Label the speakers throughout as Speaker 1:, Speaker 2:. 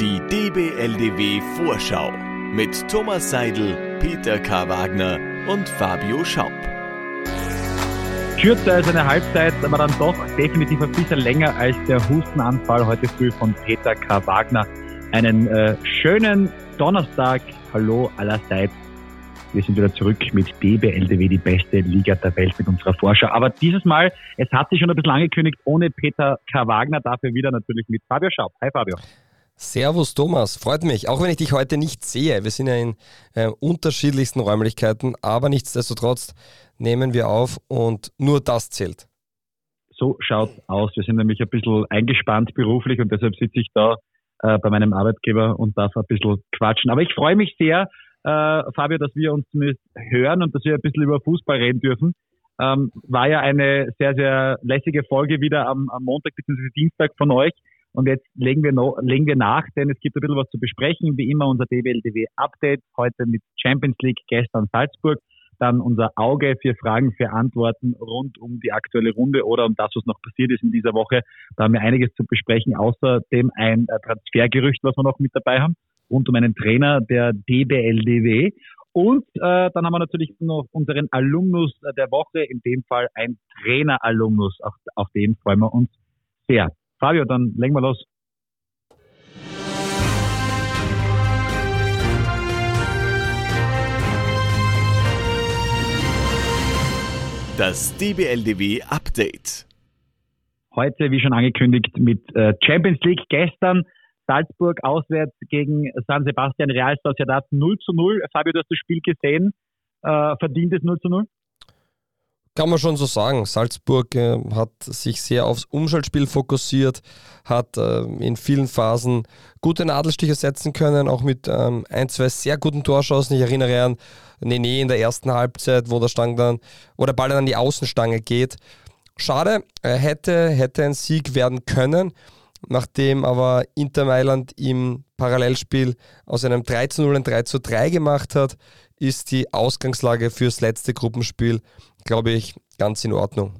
Speaker 1: Die DBLDW Vorschau mit Thomas Seidel, Peter K. Wagner und Fabio Schaub.
Speaker 2: Kürzer als eine Halbzeit, aber dann doch definitiv ein bisschen länger als der Hustenanfall heute früh von Peter K. Wagner. Einen äh, schönen Donnerstag. Hallo allerseits. Wir sind wieder zurück mit DBLDW, die beste Liga der Welt mit unserer Vorschau. Aber dieses Mal, es hat sich schon ein bisschen angekündigt, ohne Peter K. Wagner, dafür wieder natürlich mit Fabio Schaub. Hi Fabio.
Speaker 3: Servus Thomas, freut mich, auch wenn ich dich heute nicht sehe. Wir sind ja in äh, unterschiedlichsten Räumlichkeiten, aber nichtsdestotrotz nehmen wir auf und nur das zählt.
Speaker 2: So schaut aus. Wir sind nämlich ein bisschen eingespannt beruflich und deshalb sitze ich da äh, bei meinem Arbeitgeber und darf ein bisschen quatschen. Aber ich freue mich sehr, äh, Fabio, dass wir uns hören und dass wir ein bisschen über Fußball reden dürfen. Ähm, war ja eine sehr, sehr lässige Folge wieder am, am Montag bzw. Dienstag von euch. Und jetzt legen wir, noch, legen wir nach, denn es gibt ein bisschen was zu besprechen. Wie immer unser DWLDW Update. Heute mit Champions League, gestern Salzburg. Dann unser Auge für Fragen, für Antworten rund um die aktuelle Runde oder um das, was noch passiert ist in dieser Woche. Da haben wir einiges zu besprechen. Außerdem ein äh, Transfergerücht, was wir noch mit dabei haben rund um einen Trainer der DBLDW. Und äh, dann haben wir natürlich noch unseren Alumnus der Woche, in dem Fall ein Trainer-Alumnus. Auf, auf den freuen wir uns sehr. Fabio, dann legen wir los.
Speaker 1: Das DBLDW Update.
Speaker 2: Heute, wie schon angekündigt, mit äh, Champions League gestern Salzburg auswärts gegen San Sebastian Real Sociedad 0 zu 0. Fabio, du hast das Spiel gesehen. Äh, verdientes 0 zu 0?
Speaker 3: Kann man schon so sagen. Salzburg äh, hat sich sehr aufs Umschaltspiel fokussiert, hat äh, in vielen Phasen gute Nadelstiche setzen können, auch mit ähm, ein, zwei sehr guten Torschancen. Ich erinnere an Nene in der ersten Halbzeit, wo der Stang dann, wo der Ball dann an die Außenstange geht. Schade, äh, hätte, hätte ein Sieg werden können. Nachdem aber Inter Mailand im Parallelspiel aus einem 3 zu 0 ein 3 zu 3 gemacht hat, ist die Ausgangslage fürs letzte Gruppenspiel, glaube ich, ganz in Ordnung.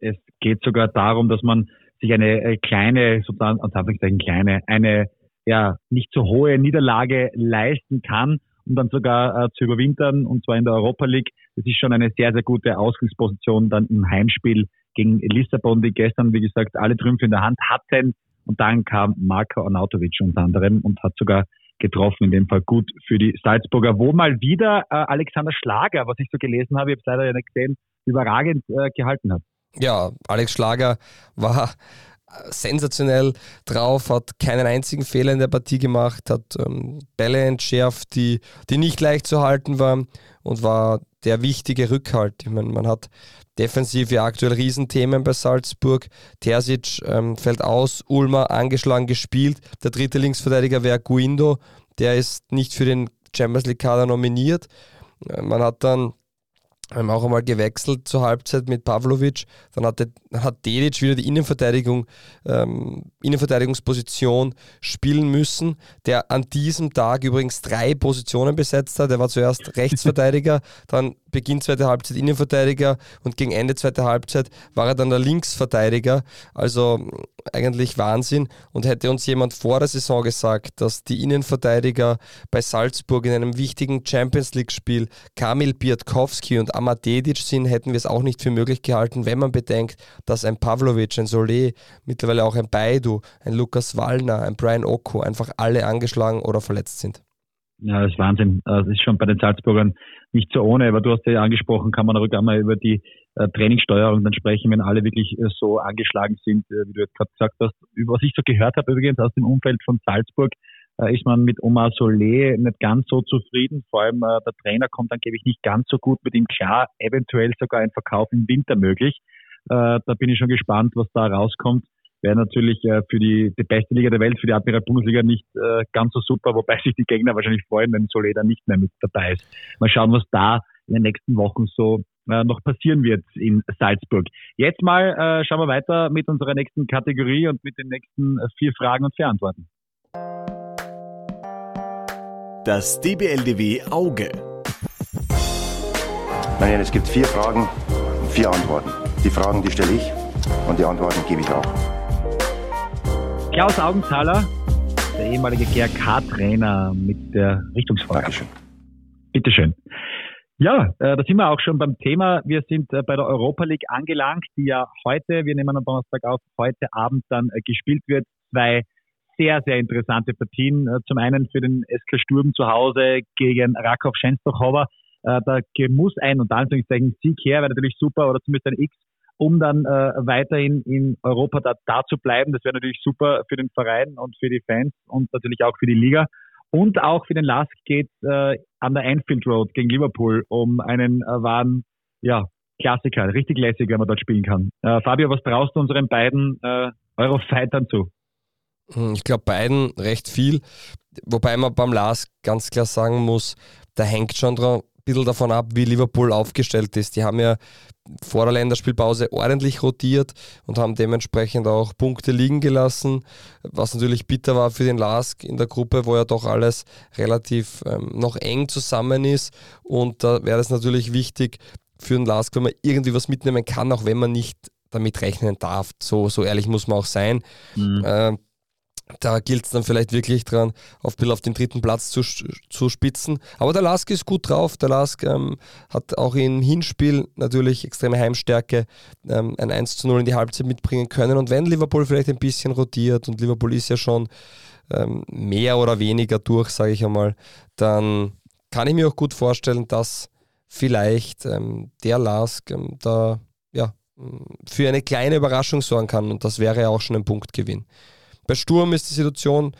Speaker 2: Es geht sogar darum, dass man sich eine äh, kleine, sozusagen, Anführungszeichen kleine, eine ja nicht so hohe Niederlage leisten kann, um dann sogar äh, zu überwintern, und zwar in der Europa League. Das ist schon eine sehr, sehr gute Ausgangsposition dann im Heimspiel gegen Lissabon, die gestern, wie gesagt, alle Trümpfe in der Hand hatten. Und dann kam Marko Arnautovic unter anderem und hat sogar getroffen, in dem Fall gut für die Salzburger, wo mal wieder äh, Alexander Schlager, was ich so gelesen habe, ich habe es leider ja nicht gesehen, überragend äh, gehalten hat.
Speaker 3: Ja, Alex Schlager war sensationell drauf, hat keinen einzigen Fehler in der Partie gemacht, hat ähm, Bälle entschärft, die, die nicht leicht zu halten waren und war der wichtige Rückhalt. Ich meine, man hat defensiv ja aktuell Riesenthemen bei Salzburg. Terzic ähm, fällt aus, Ulmer angeschlagen gespielt. Der dritte Linksverteidiger wäre Guindo, der ist nicht für den Champions League Kader nominiert. Äh, man hat dann haben auch einmal gewechselt zur Halbzeit mit Pavlovic. Dann hat, hat Dedic wieder die Innenverteidigung, ähm, Innenverteidigungsposition spielen müssen, der an diesem Tag übrigens drei Positionen besetzt hat. Er war zuerst Rechtsverteidiger, dann Beginn zweite Halbzeit Innenverteidiger und gegen Ende zweite Halbzeit war er dann der Linksverteidiger. Also eigentlich Wahnsinn. Und hätte uns jemand vor der Saison gesagt, dass die Innenverteidiger bei Salzburg in einem wichtigen Champions League-Spiel Kamil Biatkowski und Amad Dedic sind, hätten wir es auch nicht für möglich gehalten, wenn man bedenkt, dass ein Pavlovic, ein Solé, mittlerweile auch ein Baidu, ein Lukas Wallner, ein Brian Oko einfach alle angeschlagen oder verletzt sind.
Speaker 2: Ja, das ist Wahnsinn. Das ist schon bei den Salzburgern nicht so ohne, aber du hast ja angesprochen, kann man auch einmal über die äh, Trainingssteuerung dann sprechen, wenn alle wirklich äh, so angeschlagen sind, äh, wie du jetzt gerade gesagt hast. Was ich so gehört habe übrigens aus dem Umfeld von Salzburg, ist man mit Omar Solé nicht ganz so zufrieden. Vor allem äh, der Trainer kommt dann, gebe ich, nicht ganz so gut mit ihm klar. Eventuell sogar ein Verkauf im Winter möglich. Äh, da bin ich schon gespannt, was da rauskommt wäre natürlich äh, für die, die beste Liga der Welt, für die Admiral Bundesliga nicht äh, ganz so super, wobei sich die Gegner wahrscheinlich freuen, wenn Soleda nicht mehr mit dabei ist. Mal schauen, was da in den nächsten Wochen so äh, noch passieren wird in Salzburg. Jetzt mal äh, schauen wir weiter mit unserer nächsten Kategorie und mit den nächsten äh, vier Fragen und vier Antworten.
Speaker 1: Das DBLDW Auge.
Speaker 4: Nein, es gibt vier Fragen und vier Antworten. Die Fragen, die stelle ich und die Antworten gebe ich auch.
Speaker 2: Klaus Augenthaler, der ehemalige GRK-Trainer mit der Richtungsfrage.
Speaker 4: Dankeschön.
Speaker 2: Bitteschön. Ja, äh, da sind wir auch schon beim Thema. Wir sind äh, bei der Europa League angelangt, die ja heute, wir nehmen am Donnerstag auf, heute Abend dann äh, gespielt wird. Zwei sehr, sehr interessante Partien. Äh, zum einen für den SK Sturm zu Hause gegen Rakow Schenstochhover. Äh, da muss ein, unter Anführungszeichen, Sieg her, wäre natürlich super, oder zumindest ein X, um dann äh, weiterhin in Europa da, da zu bleiben. Das wäre natürlich super für den Verein und für die Fans und natürlich auch für die Liga. Und auch für den Lask geht äh, an der Anfield Road gegen Liverpool um einen äh, wahren ja, Klassiker, richtig lässig, wenn man dort spielen kann. Äh, Fabio, was traust du unseren beiden äh, Eurofightern zu?
Speaker 3: Hm, ich glaube beiden recht viel, wobei man beim Lask ganz klar sagen muss, da hängt schon ein bisschen davon ab, wie Liverpool aufgestellt ist. Die haben ja vor der Länderspielpause ordentlich rotiert und haben dementsprechend auch Punkte liegen gelassen, was natürlich bitter war für den Lask in der Gruppe, wo ja doch alles relativ ähm, noch eng zusammen ist. Und da wäre es natürlich wichtig für den Lask, wenn man irgendwie was mitnehmen kann, auch wenn man nicht damit rechnen darf. So, so ehrlich muss man auch sein. Mhm. Äh, da gilt es dann vielleicht wirklich dran, auf, auf den dritten Platz zu, zu spitzen. Aber der Lask ist gut drauf. Der Lask ähm, hat auch im Hinspiel natürlich extreme Heimstärke, ähm, ein 1 zu 0 in die Halbzeit mitbringen können. Und wenn Liverpool vielleicht ein bisschen rotiert und Liverpool ist ja schon ähm, mehr oder weniger durch, sage ich einmal, dann kann ich mir auch gut vorstellen, dass vielleicht ähm, der Lask ähm, da ja, für eine kleine Überraschung sorgen kann. Und das wäre ja auch schon ein Punktgewinn. Bei Sturm ist die Situation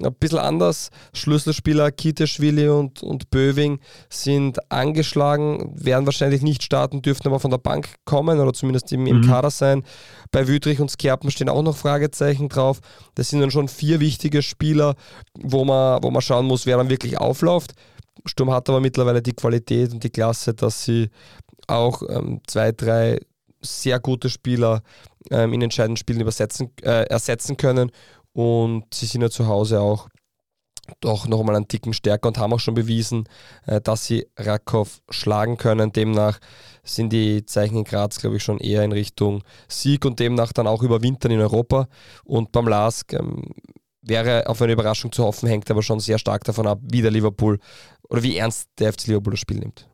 Speaker 3: ein bisschen anders. Schlüsselspieler Kiteschwili und, und Böving sind angeschlagen, werden wahrscheinlich nicht starten, dürften aber von der Bank kommen oder zumindest im, im mhm. Kader sein. Bei Wüdrich und Skerpen stehen auch noch Fragezeichen drauf. Das sind dann schon vier wichtige Spieler, wo man, wo man schauen muss, wer dann wirklich aufläuft. Sturm hat aber mittlerweile die Qualität und die Klasse, dass sie auch ähm, zwei, drei sehr gute Spieler ähm, in entscheidenden Spielen übersetzen, äh, ersetzen können. Und sie sind ja zu Hause auch doch nochmal einen Ticken stärker und haben auch schon bewiesen, äh, dass sie Rakow schlagen können. Demnach sind die Zeichen in Graz, glaube ich, schon eher in Richtung Sieg und demnach dann auch überwintern in Europa. Und beim LASK ähm, wäre auf eine Überraschung zu hoffen, hängt aber schon sehr stark davon ab, wie der Liverpool oder wie ernst der FC Liverpool das Spiel nimmt.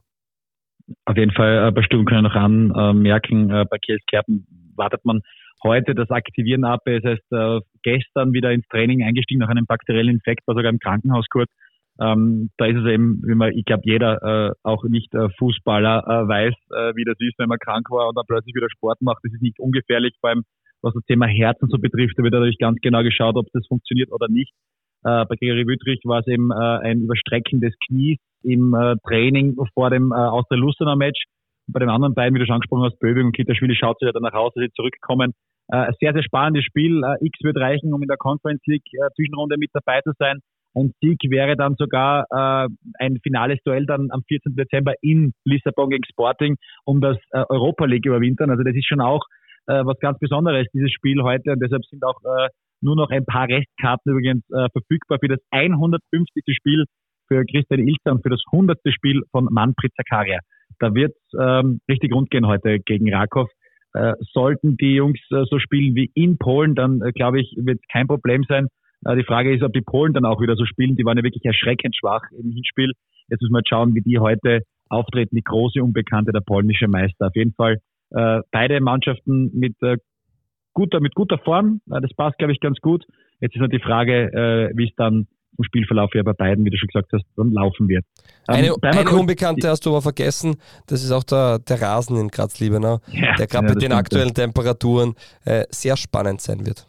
Speaker 2: Auf jeden Fall äh, bei Sturm können noch anmerken, äh, bei Kiels Kerpen wartet man heute das Aktivieren ab. Es heißt, äh, gestern wieder ins Training eingestiegen nach einem bakteriellen Infekt, war sogar im Krankenhaus kurz. Ähm, da ist es eben, wie man, ich glaube, jeder, äh, auch nicht äh, Fußballer, äh, weiß, äh, wie das ist, wenn man krank war und dann plötzlich wieder Sport macht. Das ist nicht ungefährlich, allem was das Thema Herzen so betrifft. Da wird natürlich ganz genau geschaut, ob das funktioniert oder nicht. Äh, bei Gregory Wüttrich war es eben äh, ein Überstrecken des Knies im äh, Training vor dem äh, aus der Lustener Match. bei den anderen beiden, wie du schon angesprochen hast, Böbing und Kitaschwili, schaut sich ja dann nach Hause, dass sie zurückkommen. Äh, sehr, sehr spannendes Spiel. Äh, X wird reichen, um in der Conference League äh, Zwischenrunde mit dabei zu sein. Ein Sieg wäre dann sogar äh, ein finales Duell dann am 14. Dezember in Lissabon gegen Sporting, um das äh, Europa League überwintern. Also das ist schon auch äh, was ganz Besonderes, dieses Spiel heute. Und deshalb sind auch äh, nur noch ein paar Restkarten übrigens äh, verfügbar für das 150. Spiel für Christian Ilzer und für das 100. Spiel von Manfred Zakaria. Da wird ähm, richtig rund gehen heute gegen Rakow. Äh, sollten die Jungs äh, so spielen wie in Polen, dann äh, glaube ich, wird kein Problem sein. Äh, die Frage ist, ob die Polen dann auch wieder so spielen. Die waren ja wirklich erschreckend schwach im Hinspiel. Jetzt müssen wir schauen, wie die heute auftreten, die große Unbekannte, der polnische Meister. Auf jeden Fall äh, beide Mannschaften mit äh, guter, mit guter Form. Äh, das passt, glaube ich, ganz gut. Jetzt ist nur die Frage, äh, wie es dann im Spielverlauf ja bei beiden, wie du schon gesagt hast, dann laufen wird.
Speaker 3: Ähm, eine, eine Unbekannte hast du aber vergessen, das ist auch der, der Rasen in Graz-Liebenau, ja, der gerade ja, mit den aktuellen Temperaturen äh, sehr spannend sein wird.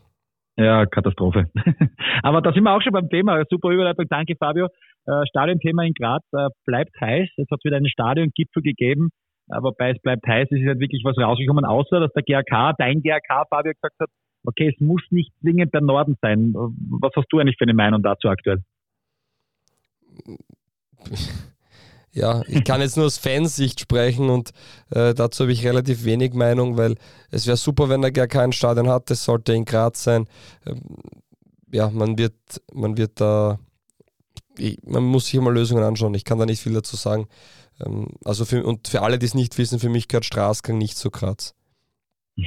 Speaker 2: Ja, Katastrophe. aber da sind wir auch schon beim Thema. Super Überleitung, danke Fabio. Äh, Stadionthema in Graz äh, bleibt heiß. Es hat wieder einen Stadiongipfel gegeben wobei es bleibt heiß, es ist halt wirklich was rausgekommen, außer dass der GRK, dein GRK, Fabio, gesagt hat, okay, es muss nicht zwingend der Norden sein. Was hast du eigentlich für eine Meinung dazu aktuell?
Speaker 3: Ja, ich kann jetzt nur aus Fansicht sprechen und äh, dazu habe ich relativ wenig Meinung, weil es wäre super, wenn der GRK ein Stadion hat, das sollte in Graz sein. Ähm, ja, man wird, man wird da, man muss sich mal Lösungen anschauen. Ich kann da nicht viel dazu sagen. Ähm, also für, und für alle, die es nicht wissen, für mich gehört Straßgang nicht zu Graz.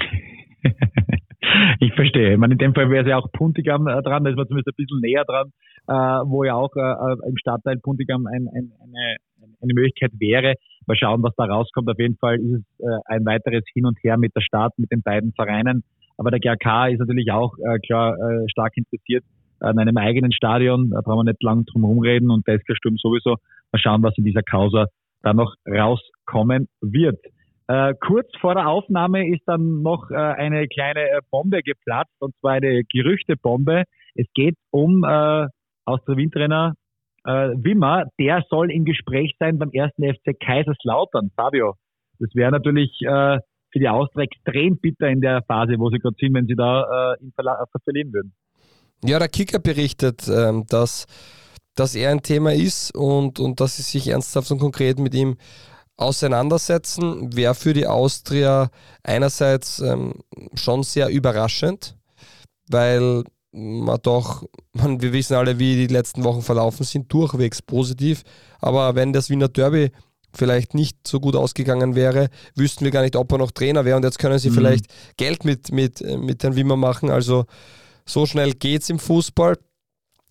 Speaker 2: ich verstehe. Ich meine, in dem Fall wäre es ja auch Puntigam äh, dran, da ist man zumindest ein bisschen näher dran, äh, wo ja auch äh, äh im Stadtteil Puntigam ein, ein, eine, eine Möglichkeit wäre. Mal schauen, was da rauskommt. Auf jeden Fall ist es äh, ein weiteres Hin und Her mit der Stadt, mit den beiden Vereinen. Aber der GRK ist natürlich auch äh, klar äh, stark interessiert an einem eigenen Stadion. Da brauchen wir nicht lang drum rumreden und der Sturm sowieso. Mal schauen, was in dieser Causa da noch rauskommen wird. Äh, kurz vor der Aufnahme ist dann noch äh, eine kleine äh, Bombe geplatzt, und zwar eine Gerüchtebombe. Es geht um äh, Austria-Wien-Trainer äh, Wimmer. Der soll im Gespräch sein beim ersten FC Kaiserslautern. Fabio, das wäre natürlich äh, für die Austria extrem bitter in der Phase, wo sie gerade sind, wenn sie da äh, ihn verlieren würden.
Speaker 3: Ja, der Kicker berichtet, ähm, dass, dass er ein Thema ist und, und dass sie sich ernsthaft und konkret mit ihm auseinandersetzen, wäre für die Austria einerseits ähm, schon sehr überraschend, weil man doch, man, wir wissen alle, wie die letzten Wochen verlaufen sind, durchwegs positiv. Aber wenn das Wiener Derby vielleicht nicht so gut ausgegangen wäre, wüssten wir gar nicht, ob er noch Trainer wäre. Und jetzt können sie mhm. vielleicht Geld mit, mit, mit Herrn Wimmer machen. Also so schnell geht es im Fußball.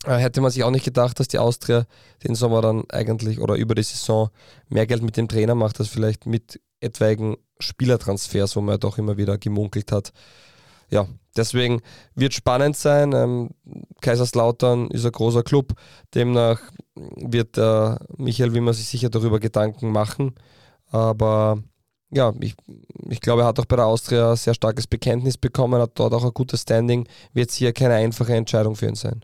Speaker 3: Äh, hätte man sich auch nicht gedacht, dass die Austria den Sommer dann eigentlich oder über die Saison mehr Geld mit dem Trainer macht, als vielleicht mit etwaigen Spielertransfers, wo man ja doch immer wieder gemunkelt hat. Ja, deswegen wird spannend sein. Ähm, Kaiserslautern ist ein großer Club, demnach wird äh, Michael Wimmer sich sicher darüber Gedanken machen. Aber ja, ich, ich glaube, er hat auch bei der Austria ein sehr starkes Bekenntnis bekommen, hat dort auch ein gutes Standing, wird hier keine einfache Entscheidung für ihn sein.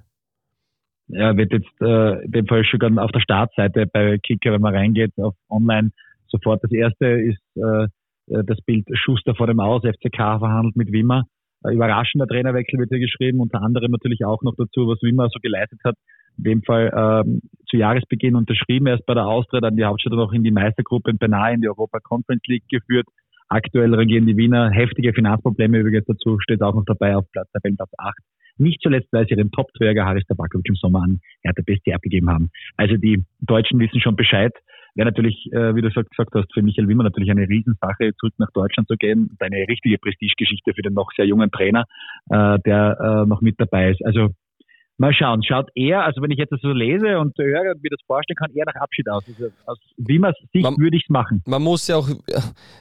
Speaker 2: Ja, wird jetzt äh, in dem Fall schon auf der Startseite bei Kicker, wenn man reingeht, auf online sofort. Das erste ist äh, das Bild Schuster vor dem Aus, FCK verhandelt mit Wimmer. Äh, überraschender Trainerwechsel wird hier geschrieben, unter anderem natürlich auch noch dazu, was Wimmer so geleistet hat. In dem Fall ähm, zu Jahresbeginn unterschrieben, erst bei der Austria, dann die Hauptstadt noch in die Meistergruppe und beinahe in die Europa Conference League geführt. Aktuell regieren die Wiener heftige Finanzprobleme übrigens dazu, steht auch noch dabei auf Platz, Tabellenplatz 8. Nicht zuletzt, weil sie ihren Top-Träger Haris Tabakovic im Sommer an Hertha BSC abgegeben haben. Also die Deutschen wissen schon Bescheid. Wäre natürlich, äh, wie du gesagt hast, für Michael Wimmer natürlich eine Riesensache, zurück nach Deutschland zu gehen. Eine richtige Prestigegeschichte für den noch sehr jungen Trainer, äh, der äh, noch mit dabei ist. Also Mal schauen, schaut er, also wenn ich jetzt das so lese und höre und mir das vorstellen kann, eher nach Abschied aus. Also aus Sicht man, würde ich es machen.
Speaker 3: Man muss ja auch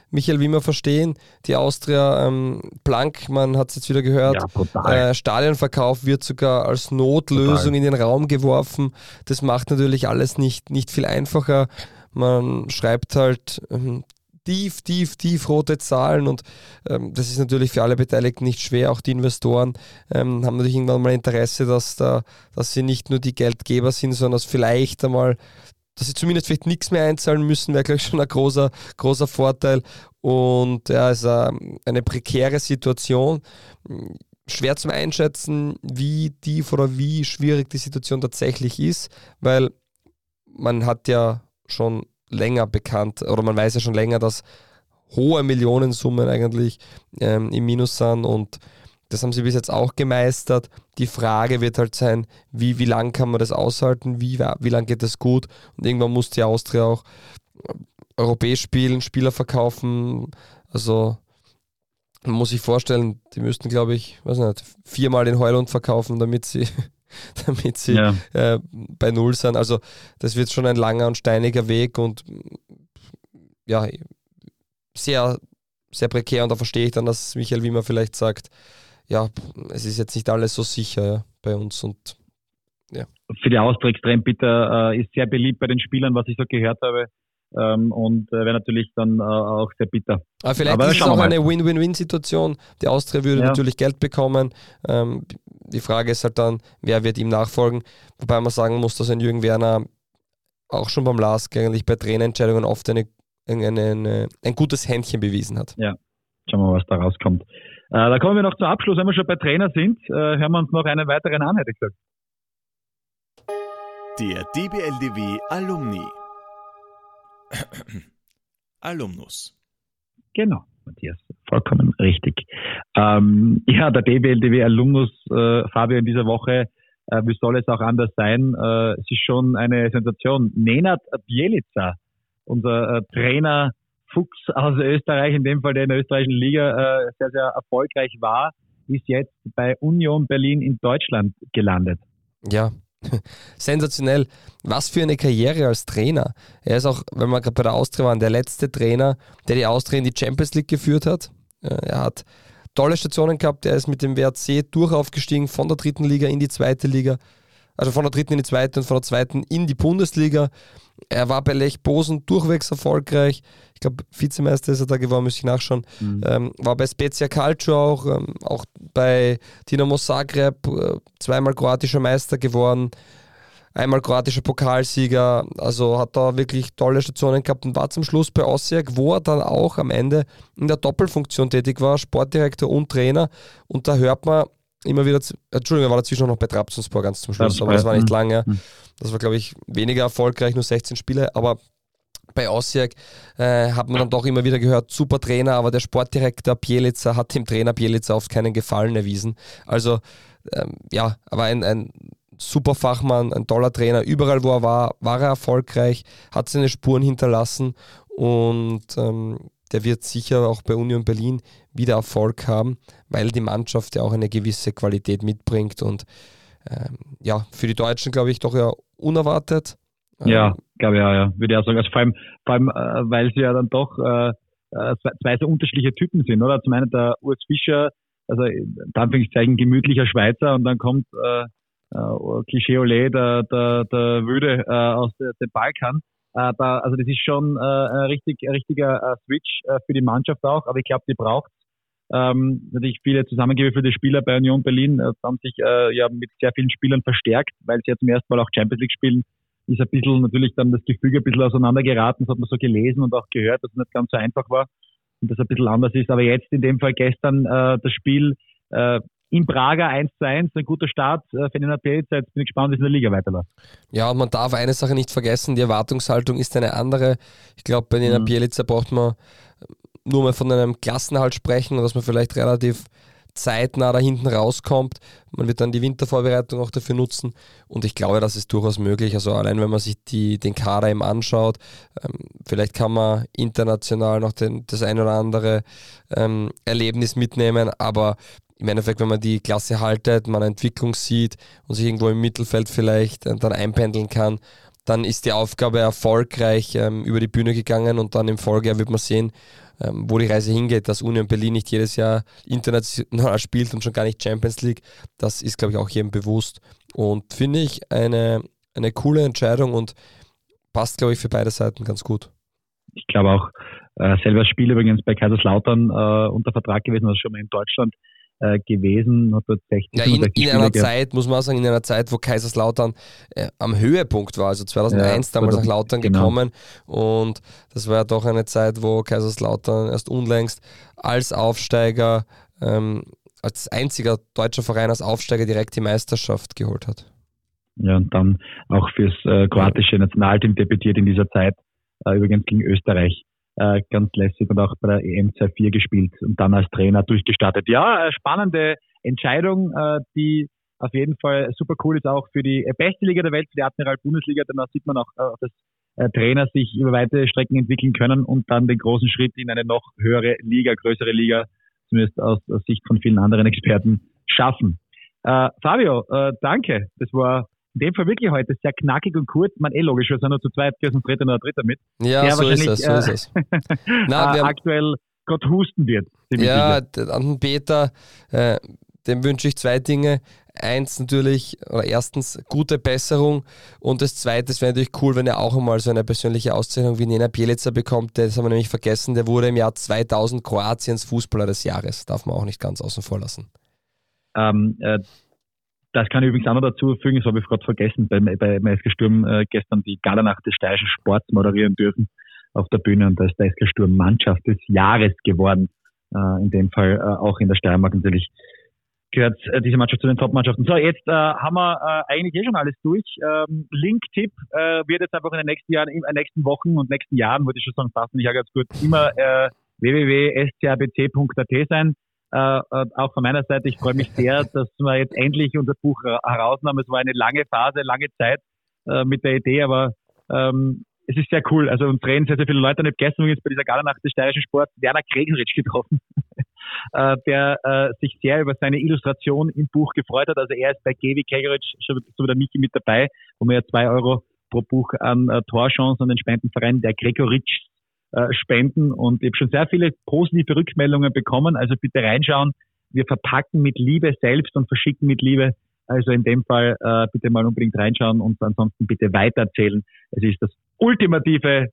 Speaker 3: Michael Wimmer verstehen, die Austria ähm, blank, man hat es jetzt wieder gehört, ja, äh, Stadionverkauf wird sogar als Notlösung total. in den Raum geworfen. Das macht natürlich alles nicht, nicht viel einfacher. Man schreibt halt ähm, tief, tief, tief rote Zahlen und ähm, das ist natürlich für alle Beteiligten nicht schwer. Auch die Investoren ähm, haben natürlich irgendwann mal Interesse, dass, da, dass sie nicht nur die Geldgeber sind, sondern dass vielleicht einmal, dass sie zumindest vielleicht nichts mehr einzahlen müssen, wäre gleich schon ein großer, großer Vorteil. Und ja, es ist eine prekäre Situation. Schwer zum Einschätzen, wie tief oder wie schwierig die Situation tatsächlich ist, weil man hat ja schon länger bekannt oder man weiß ja schon länger, dass hohe Millionensummen eigentlich ähm, im Minus sind und das haben sie bis jetzt auch gemeistert. Die Frage wird halt sein, wie, wie lang kann man das aushalten, wie, wie lang geht das gut? Und irgendwann muss die Austria auch äh, europäisch spielen, Spieler verkaufen, also man muss sich vorstellen, die müssten, glaube ich, weiß nicht, viermal den Heulund verkaufen, damit sie damit sie ja. äh, bei Null sind. Also das wird schon ein langer und steiniger Weg und ja, sehr, sehr prekär und da verstehe ich dann, dass Michael Wimmer vielleicht sagt, ja, es ist jetzt nicht alles so sicher ja, bei uns und ja.
Speaker 2: Für die Austria extrem bitter, äh, ist sehr beliebt bei den Spielern, was ich so gehört habe. Ähm, und äh, wäre natürlich dann äh, auch sehr bitter.
Speaker 3: Aber vielleicht Aber ist es auch eine Win-Win-Win-Situation. Die Austria würde ja. natürlich Geld bekommen. Ähm, die Frage ist halt dann, wer wird ihm nachfolgen? Wobei man sagen muss, dass ein Jürgen Werner auch schon beim Last eigentlich bei Trainerentscheidungen oft eine, eine, eine, ein gutes Händchen bewiesen hat.
Speaker 2: Ja, schauen wir mal, was da rauskommt. Äh, da kommen wir noch zum Abschluss, wenn wir schon bei Trainer sind, äh, hören wir uns noch einen weiteren an, hätte ich gesagt.
Speaker 1: Der DBLDW Alumni. Alumnus.
Speaker 2: Genau. Matthias, vollkommen richtig. Ähm, ja, der DBLDW Alumnus äh, Fabio in dieser Woche, äh, wie soll es auch anders sein? Äh, es ist schon eine Sensation. Nenad Bielica, unser äh, Trainer Fuchs aus Österreich, in dem Fall der in der österreichischen Liga äh, sehr, sehr erfolgreich war, ist jetzt bei Union Berlin in Deutschland gelandet.
Speaker 3: Ja, sensationell. Was für eine Karriere als Trainer. Er ist auch, wenn wir gerade bei der Austria waren, der letzte Trainer, der die Austria in die Champions League geführt hat. Äh, er hat tolle Stationen gehabt. Er ist mit dem WRC durchaufgestiegen von der dritten Liga in die zweite Liga. Also von der dritten in die zweite und von der zweiten in die Bundesliga. Er war bei Lech Bosen durchwegs erfolgreich. Ich glaube, Vizemeister ist er da geworden, müsste ich nachschauen. Mhm. Ähm, war bei Spezia Calcio auch, ähm, auch bei Dinamo Zagreb, äh, zweimal kroatischer Meister geworden, einmal kroatischer Pokalsieger. Also hat da wirklich tolle Stationen gehabt und war zum Schluss bei Osijek, wo er dann auch am Ende in der Doppelfunktion tätig war, Sportdirektor und Trainer. Und da hört man immer wieder, Entschuldigung, er war dazwischen noch bei Trabzonspor ganz zum Schluss, aber das war nicht lange. Mhm. Das war, glaube ich, weniger erfolgreich, nur 16 Spiele, aber bei Osijek äh, hat man dann doch immer wieder gehört, super Trainer, aber der Sportdirektor Bielica hat dem Trainer Bielica oft keinen Gefallen erwiesen. Also ähm, ja, aber ein, ein super Fachmann, ein toller Trainer. Überall, wo er war, war er erfolgreich, hat seine Spuren hinterlassen und ähm, der wird sicher auch bei Union Berlin wieder Erfolg haben, weil die Mannschaft ja auch eine gewisse Qualität mitbringt und ähm, ja, für die Deutschen glaube ich doch ja unerwartet.
Speaker 2: Ja, ähm, glaube ich ja, ja, würde ich auch sagen. Also vor allem, vor allem äh, weil sie ja dann doch äh, äh zwei so unterschiedliche Typen sind, oder? Zum einen der Urs Fischer, also in Anführungszeichen gemütlicher Schweizer und dann kommt äh, äh, Klischee Olé, der, der, der Wüde äh, aus dem Balkan. Äh, da, also das ist schon äh, ein richtig, ein richtiger äh, Switch äh, für die Mannschaft auch, aber ich glaube, die braucht ähm, natürlich viele zusammengewürfelte Spieler bei Union Berlin äh, haben sich äh, ja mit sehr vielen Spielern verstärkt, weil sie ja zum ersten Mal auch Champions League spielen, ist ein bisschen natürlich dann das Gefüge ein bisschen auseinandergeraten, das hat man so gelesen und auch gehört, dass es nicht ganz so einfach war und das ein bisschen anders ist. Aber jetzt in dem Fall gestern äh, das Spiel äh, in Prager 1 zu 1, ein guter Start äh, für den Jetzt bin ich gespannt, wie es in der Liga weiterläuft.
Speaker 3: Ja, und man darf eine Sache nicht vergessen, die Erwartungshaltung ist eine andere. Ich glaube, bei Nina mhm. Bielica braucht man nur mal von einem Klassenhalt sprechen dass man vielleicht relativ zeitnah da hinten rauskommt. Man wird dann die Wintervorbereitung auch dafür nutzen und ich glaube, das ist durchaus möglich. Also allein wenn man sich die, den Kader eben anschaut, ähm, vielleicht kann man international noch den, das ein oder andere ähm, Erlebnis mitnehmen, aber im Endeffekt, wenn man die Klasse haltet, man Entwicklung sieht und sich irgendwo im Mittelfeld vielleicht äh, dann einpendeln kann, dann ist die Aufgabe erfolgreich ähm, über die Bühne gegangen und dann im Folgejahr wird man sehen, ähm, wo die Reise hingeht, dass Union Berlin nicht jedes Jahr international spielt und schon gar nicht Champions League. Das ist, glaube ich, auch jedem bewusst. Und finde ich eine, eine coole Entscheidung und passt, glaube ich, für beide Seiten ganz gut.
Speaker 2: Ich glaube auch, äh, selber Spiel übrigens bei Kaiserslautern äh, unter Vertrag gewesen, also schon mal in Deutschland äh, gewesen, hat dort 60,
Speaker 3: ja, in, in einer Zeit, muss man auch sagen, in einer Zeit, wo Kaiserslautern äh, am Höhepunkt war, also 2001 ja, damals nach Lautern genau. gekommen und das war ja doch eine Zeit, wo Kaiserslautern erst unlängst als Aufsteiger, ähm, als einziger deutscher Verein als Aufsteiger direkt die Meisterschaft geholt hat.
Speaker 2: Ja, und dann auch fürs äh, kroatische Nationalteam debütiert in dieser Zeit, äh, übrigens gegen Österreich äh, ganz lässig und auch bei der EM 2-4 gespielt und dann als Trainer durchgestartet. Ja, spannende Entscheidung, äh, die auf jeden Fall super cool ist auch für die beste Liga der Welt, für die Admiral Bundesliga, denn da sieht man auch, äh, dass äh, Trainer sich über weite Strecken entwickeln können und dann den großen Schritt in eine noch höhere Liga, größere Liga, zumindest aus, Sicht von vielen anderen Experten, schaffen. Äh, Fabio, äh, danke. Das war in dem Fall wirklich heute sehr knackig und kurz. Man eh logisch, wir sind nur zu zweit, wir sind dritter oder dritter mit.
Speaker 3: Ja, der so ist es, so ist es.
Speaker 2: Na, äh, aktuell Gott husten wird.
Speaker 3: Ja, an den Peter, äh, dem wünsche ich zwei Dinge. Eins natürlich, oder erstens gute Besserung und das zweite wäre natürlich cool, wenn er auch einmal so eine persönliche Auszeichnung wie Nena Bielica bekommt. Das haben wir nämlich vergessen, der wurde im Jahr 2000 Kroatiens Fußballer des Jahres. Darf man auch nicht ganz außen vor lassen.
Speaker 2: Ähm, äh, das kann ich übrigens auch noch dazu fügen, das habe ich gerade vergessen, bei, bei Sturm äh, gestern die Galanacht des steirischen Sports moderieren dürfen auf der Bühne und da ist der SK Sturm Mannschaft des Jahres geworden. Äh, in dem Fall äh, auch in der Steiermark natürlich gehört äh, diese Mannschaft zu den Top-Mannschaften. So, jetzt äh, haben wir äh, eigentlich eh schon alles durch. Ähm, Link-Tipp äh, wird jetzt einfach in den nächsten Jahren, in den nächsten Wochen und nächsten Jahren, würde ich schon sagen, passen, ich ganz gut, immer äh, www.scabc.at sein. Äh, äh, auch von meiner Seite, ich freue mich sehr, dass wir jetzt endlich unser Buch herausnahmen. Es war eine lange Phase, lange Zeit äh, mit der Idee, aber ähm, es ist sehr cool. Also uns reden sehr, sehr viele Leute. Ich habe gestern übrigens bei dieser Gala Nacht des steirischen Sports Werner Gregenritsch getroffen. äh, der äh, sich sehr über seine Illustration im Buch gefreut hat. Also er ist bei Gevi Kegeric, so wie der Michi mit dabei, wo wir ja zwei Euro pro Buch an äh, Torchance und den Spendenverein der Gregoritsch äh, spenden. Und ich habe schon sehr viele positive Rückmeldungen bekommen. Also bitte reinschauen. Wir verpacken mit Liebe selbst und verschicken mit Liebe. Also in dem Fall äh, bitte mal unbedingt reinschauen und ansonsten bitte weitererzählen. Es ist das ultimative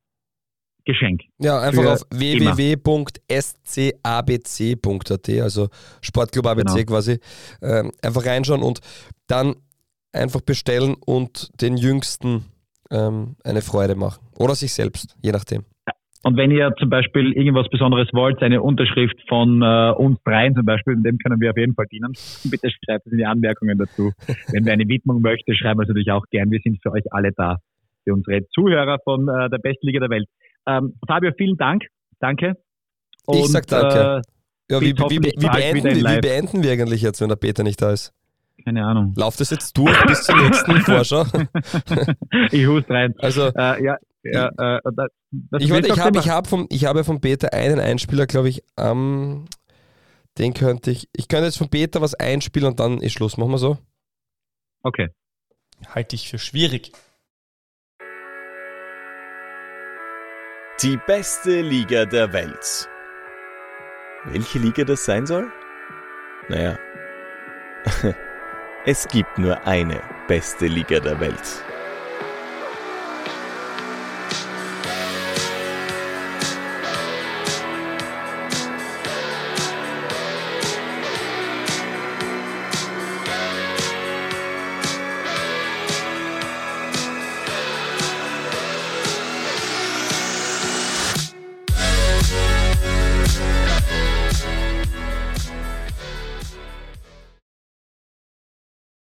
Speaker 2: Geschenk.
Speaker 3: Ja, einfach auf www.scabc.at, also Sportclub ABC genau. quasi, ähm, einfach reinschauen und dann einfach bestellen und den Jüngsten ähm, eine Freude machen. Oder sich selbst, je nachdem.
Speaker 2: Und wenn ihr zum Beispiel irgendwas Besonderes wollt, eine Unterschrift von äh, uns dreien zum Beispiel, in dem können wir auf jeden Fall dienen. Bitte schreibt es in die Anmerkungen dazu. wenn wer eine Widmung möchte, schreiben wir es natürlich auch gern. Wir sind für euch alle da, für unsere Zuhörer von äh, der besten Liga der Welt. Ähm, Fabio, vielen Dank. Danke.
Speaker 3: Und, ich sag danke. Äh, ja, wie, wie, wie, beenden, wie, beenden, wir eigentlich jetzt, wenn der Peter nicht da ist?
Speaker 2: Keine Ahnung.
Speaker 3: Lauft das jetzt durch bis zur nächsten Vorschau?
Speaker 2: ich hust rein.
Speaker 3: Also,
Speaker 2: äh, ja, ja, äh,
Speaker 3: das, ich, warte, ich, hab, ich, hab vom, ich habe von Peter einen Einspieler, glaube ich, ähm, den könnte ich, ich könnte jetzt von Peter was einspielen und dann ist Schluss. Machen wir so?
Speaker 2: Okay.
Speaker 5: Halte ich für schwierig.
Speaker 1: Die beste Liga der Welt. Welche Liga das sein soll? Naja, es gibt nur eine beste Liga der Welt.